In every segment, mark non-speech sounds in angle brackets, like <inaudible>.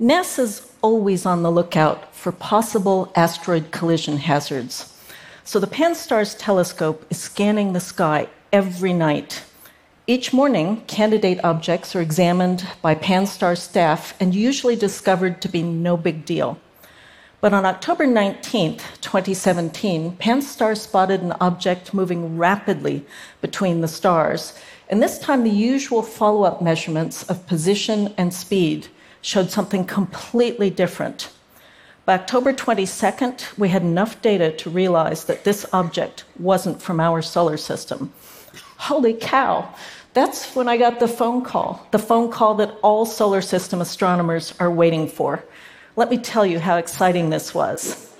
NASA's always on the lookout for possible asteroid collision hazards. So the Pan-STARRS telescope is scanning the sky every night. Each morning, candidate objects are examined by Pan-STARRS staff and usually discovered to be no big deal. But on October 19, 2017, Pan-STARRS spotted an object moving rapidly between the stars. And this time, the usual follow up measurements of position and speed showed something completely different. By October 22nd, we had enough data to realize that this object wasn't from our solar system. Holy cow! That's when I got the phone call, the phone call that all solar system astronomers are waiting for. Let me tell you how exciting this was.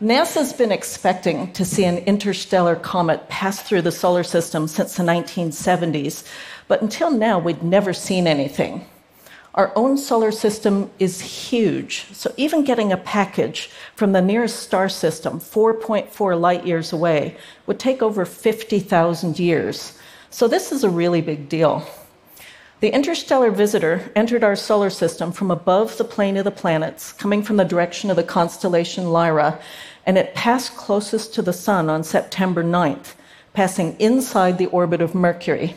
NASA's been expecting to see an interstellar comet pass through the solar system since the 1970s, but until now, we'd never seen anything. Our own solar system is huge, so even getting a package from the nearest star system, 4.4 light years away, would take over 50,000 years. So this is a really big deal. The interstellar visitor entered our solar system from above the plane of the planets, coming from the direction of the constellation Lyra, and it passed closest to the Sun on September 9th, passing inside the orbit of Mercury.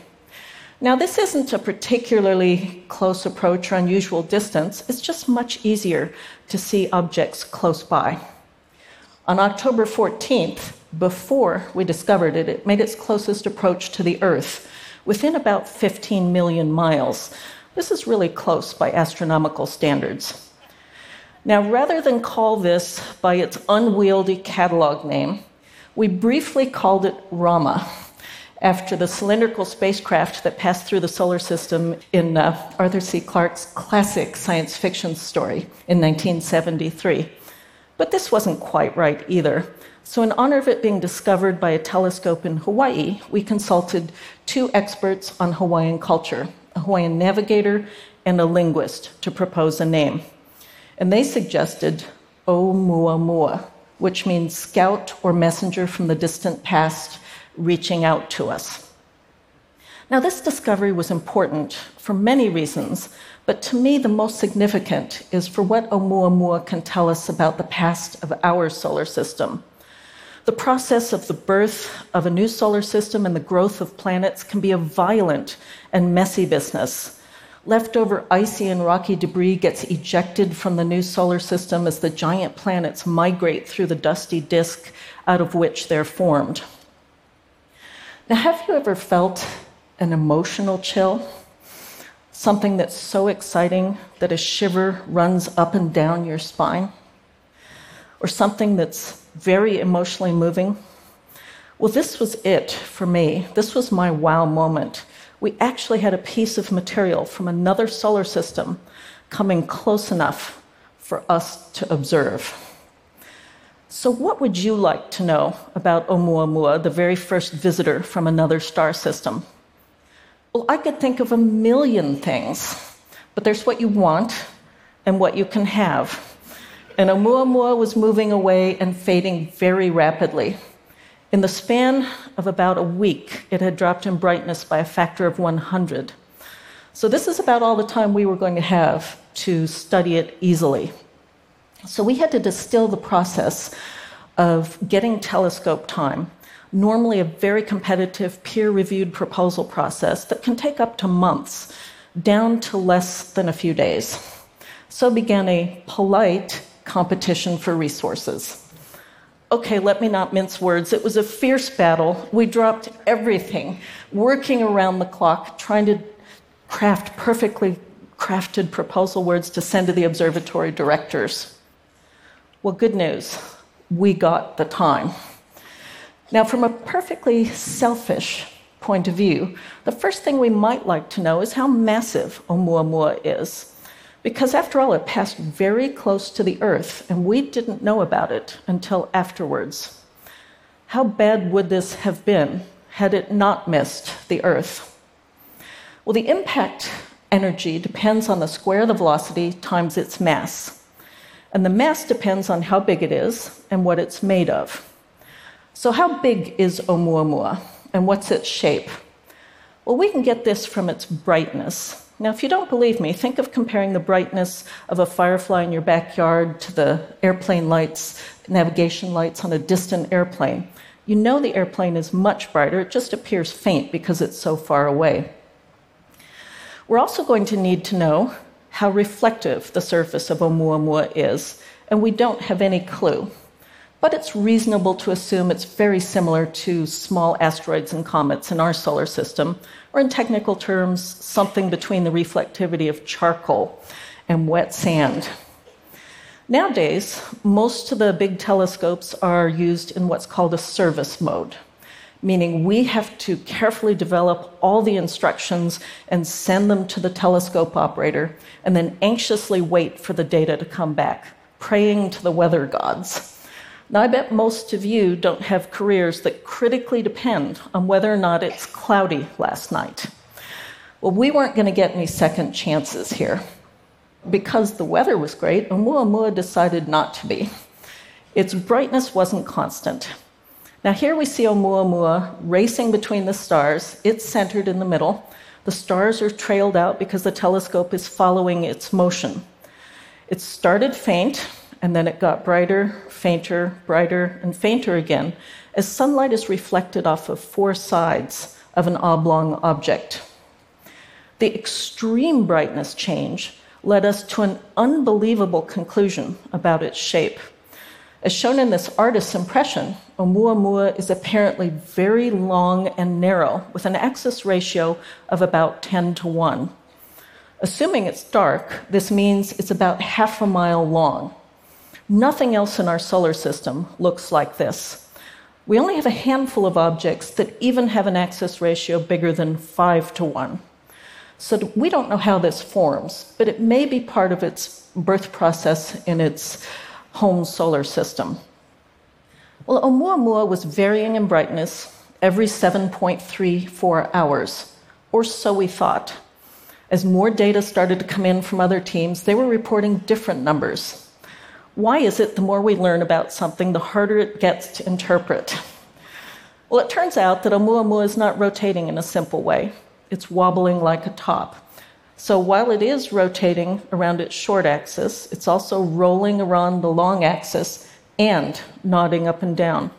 Now, this isn't a particularly close approach or unusual distance, it's just much easier to see objects close by. On October 14th, before we discovered it, it made its closest approach to the Earth, within about 15 million miles. This is really close by astronomical standards. Now, rather than call this by its unwieldy catalog name, we briefly called it Rama after the cylindrical spacecraft that passed through the solar system in uh, Arthur C. Clarke's classic science fiction story in 1973. But this wasn't quite right either. So, in honor of it being discovered by a telescope in Hawaii, we consulted two experts on Hawaiian culture a Hawaiian navigator and a linguist to propose a name. And they suggested Oumuamua, which means scout or messenger from the distant past reaching out to us. Now, this discovery was important for many reasons, but to me, the most significant is for what Oumuamua can tell us about the past of our solar system. The process of the birth of a new solar system and the growth of planets can be a violent and messy business. Leftover icy and rocky debris gets ejected from the new solar system as the giant planets migrate through the dusty disk out of which they're formed. Now, have you ever felt an emotional chill? Something that's so exciting that a shiver runs up and down your spine? Or something that's very emotionally moving? Well, this was it for me. This was my wow moment. We actually had a piece of material from another solar system coming close enough for us to observe. So, what would you like to know about Oumuamua, the very first visitor from another star system? Well, I could think of a million things, but there's what you want and what you can have. And Oumuamua was moving away and fading very rapidly. In the span of about a week, it had dropped in brightness by a factor of 100. So, this is about all the time we were going to have to study it easily. So we had to distill the process of getting telescope time, normally a very competitive peer reviewed proposal process that can take up to months, down to less than a few days. So began a polite competition for resources. Okay, let me not mince words. It was a fierce battle. We dropped everything, working around the clock, trying to craft perfectly crafted proposal words to send to the observatory directors. Well, good news, we got the time. Now, from a perfectly selfish point of view, the first thing we might like to know is how massive Oumuamua is. Because after all, it passed very close to the Earth, and we didn't know about it until afterwards. How bad would this have been had it not missed the Earth? Well, the impact energy depends on the square of the velocity times its mass. And the mass depends on how big it is and what it's made of. So, how big is Oumuamua and what's its shape? Well, we can get this from its brightness. Now, if you don't believe me, think of comparing the brightness of a firefly in your backyard to the airplane lights, navigation lights on a distant airplane. You know the airplane is much brighter, it just appears faint because it's so far away. We're also going to need to know how reflective the surface of Oumuamua is, and we don't have any clue. But it's reasonable to assume it's very similar to small asteroids and comets in our solar system, or in technical terms, something between the reflectivity of charcoal and wet sand. Nowadays, most of the big telescopes are used in what's called a service mode meaning we have to carefully develop all the instructions and send them to the telescope operator, and then anxiously wait for the data to come back, praying to the weather gods. Now, I bet most of you don't have careers that critically depend on whether or not it's cloudy last night. Well, we weren't going to get any second chances here. Because the weather was great, Oumuamua decided not to be. Its brightness wasn't constant. Now, here we see Oumuamua racing between the stars. It's centered in the middle. The stars are trailed out because the telescope is following its motion. It started faint, and then it got brighter, fainter, brighter, and fainter again as sunlight is reflected off of four sides of an oblong object. The extreme brightness change led us to an unbelievable conclusion about its shape. As shown in this artist's impression, Oumuamua is apparently very long and narrow, with an axis ratio of about 10 to 1. Assuming it's dark, this means it's about half a mile long. Nothing else in our solar system looks like this. We only have a handful of objects that even have an axis ratio bigger than 5 to 1. So we don't know how this forms, but it may be part of its birth process in its home solar system. Well, Oumuamua was varying in brightness every 7.34 hours, or so we thought. As more data started to come in from other teams, they were reporting different numbers. Why is it the more we learn about something, the harder it gets to interpret? Well, it turns out that Oumuamua is not rotating in a simple way. It's wobbling like a top. So while it is rotating around its short axis, it's also rolling around the long axis and nodding up and down.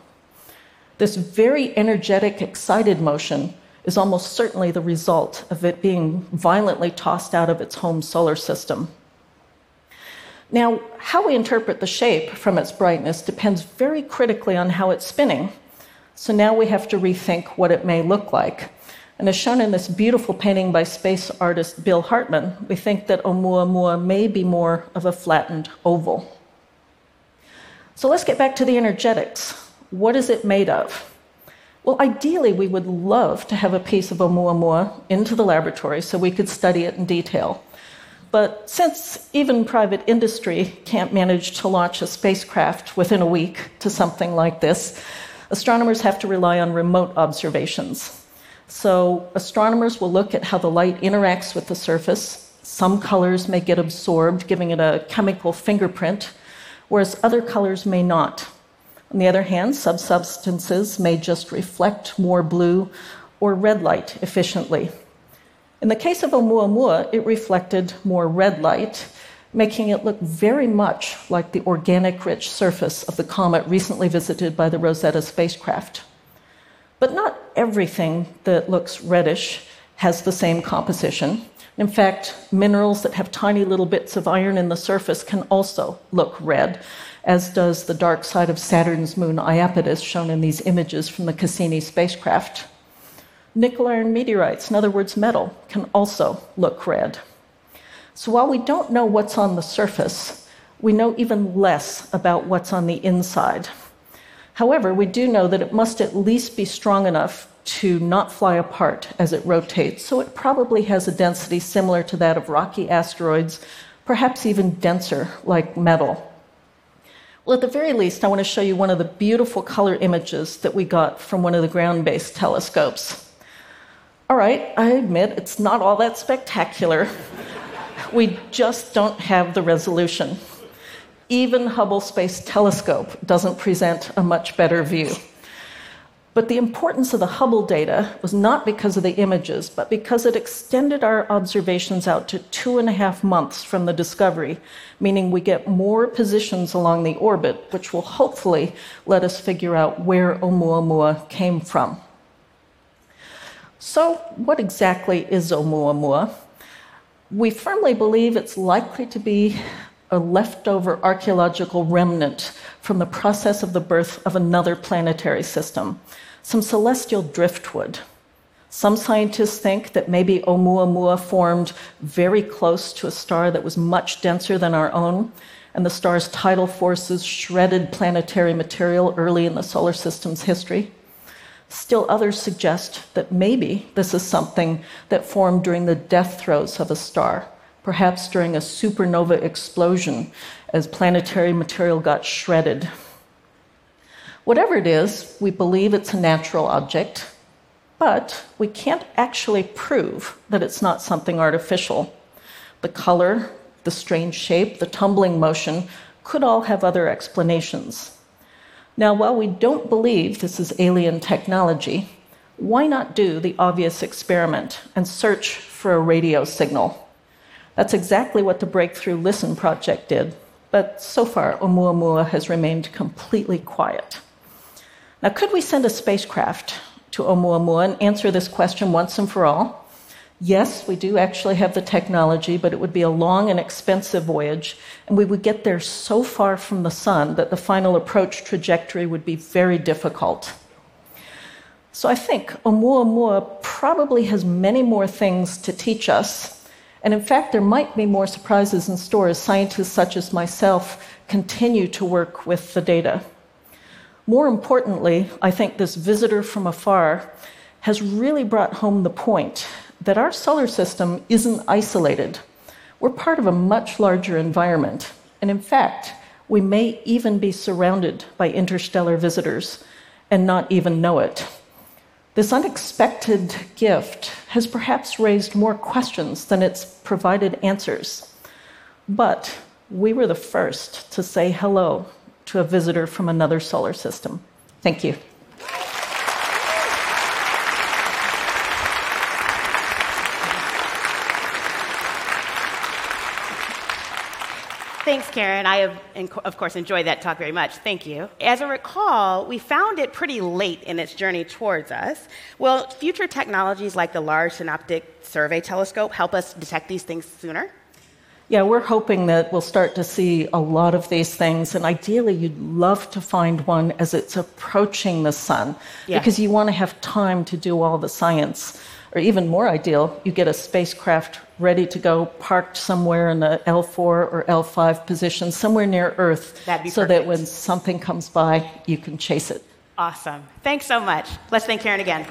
This very energetic, excited motion is almost certainly the result of it being violently tossed out of its home solar system. Now, how we interpret the shape from its brightness depends very critically on how it's spinning. So now we have to rethink what it may look like. And as shown in this beautiful painting by space artist Bill Hartmann, we think that Oumuamua may be more of a flattened oval. So let's get back to the energetics. What is it made of? Well, ideally, we would love to have a piece of Oumuamua into the laboratory so we could study it in detail. But since even private industry can't manage to launch a spacecraft within a week to something like this, astronomers have to rely on remote observations. So, astronomers will look at how the light interacts with the surface. Some colors may get absorbed, giving it a chemical fingerprint whereas other colors may not. On the other hand, some substances may just reflect more blue or red light efficiently. In the case of Oumuamua, it reflected more red light, making it look very much like the organic rich surface of the comet recently visited by the Rosetta spacecraft. But not everything that looks reddish has the same composition. In fact, minerals that have tiny little bits of iron in the surface can also look red, as does the dark side of Saturn's moon Iapetus, shown in these images from the Cassini spacecraft. Nickel iron meteorites, in other words, metal, can also look red. So while we don't know what's on the surface, we know even less about what's on the inside. However, we do know that it must at least be strong enough to not fly apart as it rotates, so it probably has a density similar to that of rocky asteroids, perhaps even denser, like metal. Well, at the very least, I want to show you one of the beautiful color images that we got from one of the ground based telescopes. All right, I admit it's not all that spectacular. <laughs> we just don't have the resolution. Even Hubble Space Telescope doesn't present a much better view. But the importance of the Hubble data was not because of the images, but because it extended our observations out to two and a half months from the discovery, meaning we get more positions along the orbit, which will hopefully let us figure out where Oumuamua came from. So, what exactly is Oumuamua? We firmly believe it's likely to be a leftover archaeological remnant from the process of the birth of another planetary system some celestial driftwood. Some scientists think that maybe Oumuamua formed very close to a star that was much denser than our own, and the star's tidal forces shredded planetary material early in the solar system's history. Still, others suggest that maybe this is something that formed during the death throes of a star, perhaps during a supernova explosion as planetary material got shredded Whatever it is, we believe it's a natural object, but we can't actually prove that it's not something artificial. The color, the strange shape, the tumbling motion could all have other explanations. Now, while we don't believe this is alien technology, why not do the obvious experiment and search for a radio signal? That's exactly what the Breakthrough Listen project did, but so far, Oumuamua has remained completely quiet. Now, could we send a spacecraft to Oumuamua and answer this question once and for all? Yes, we do actually have the technology, but it would be a long and expensive voyage, and we would get there so far from the sun that the final approach trajectory would be very difficult. So I think Oumuamua probably has many more things to teach us, and in fact, there might be more surprises in store as scientists such as myself continue to work with the data. More importantly, I think this visitor from afar has really brought home the point that our solar system isn't isolated. We're part of a much larger environment. And in fact, we may even be surrounded by interstellar visitors and not even know it. This unexpected gift has perhaps raised more questions than it's provided answers. But we were the first to say hello to a visitor from another solar system. Thank you. Thanks, Karen. I have, of course, enjoyed that talk very much. Thank you. As I recall, we found it pretty late in its journey towards us. Will future technologies like the Large Synoptic Survey Telescope help us detect these things sooner? Yeah, we're hoping that we'll start to see a lot of these things, and ideally, you'd love to find one as it's approaching the sun yeah. because you want to have time to do all the science. Or even more ideal, you get a spacecraft ready to go, parked somewhere in the L4 or L5 position, somewhere near Earth, so perfect. that when something comes by, you can chase it. Awesome. Thanks so much. Let's thank Karen again.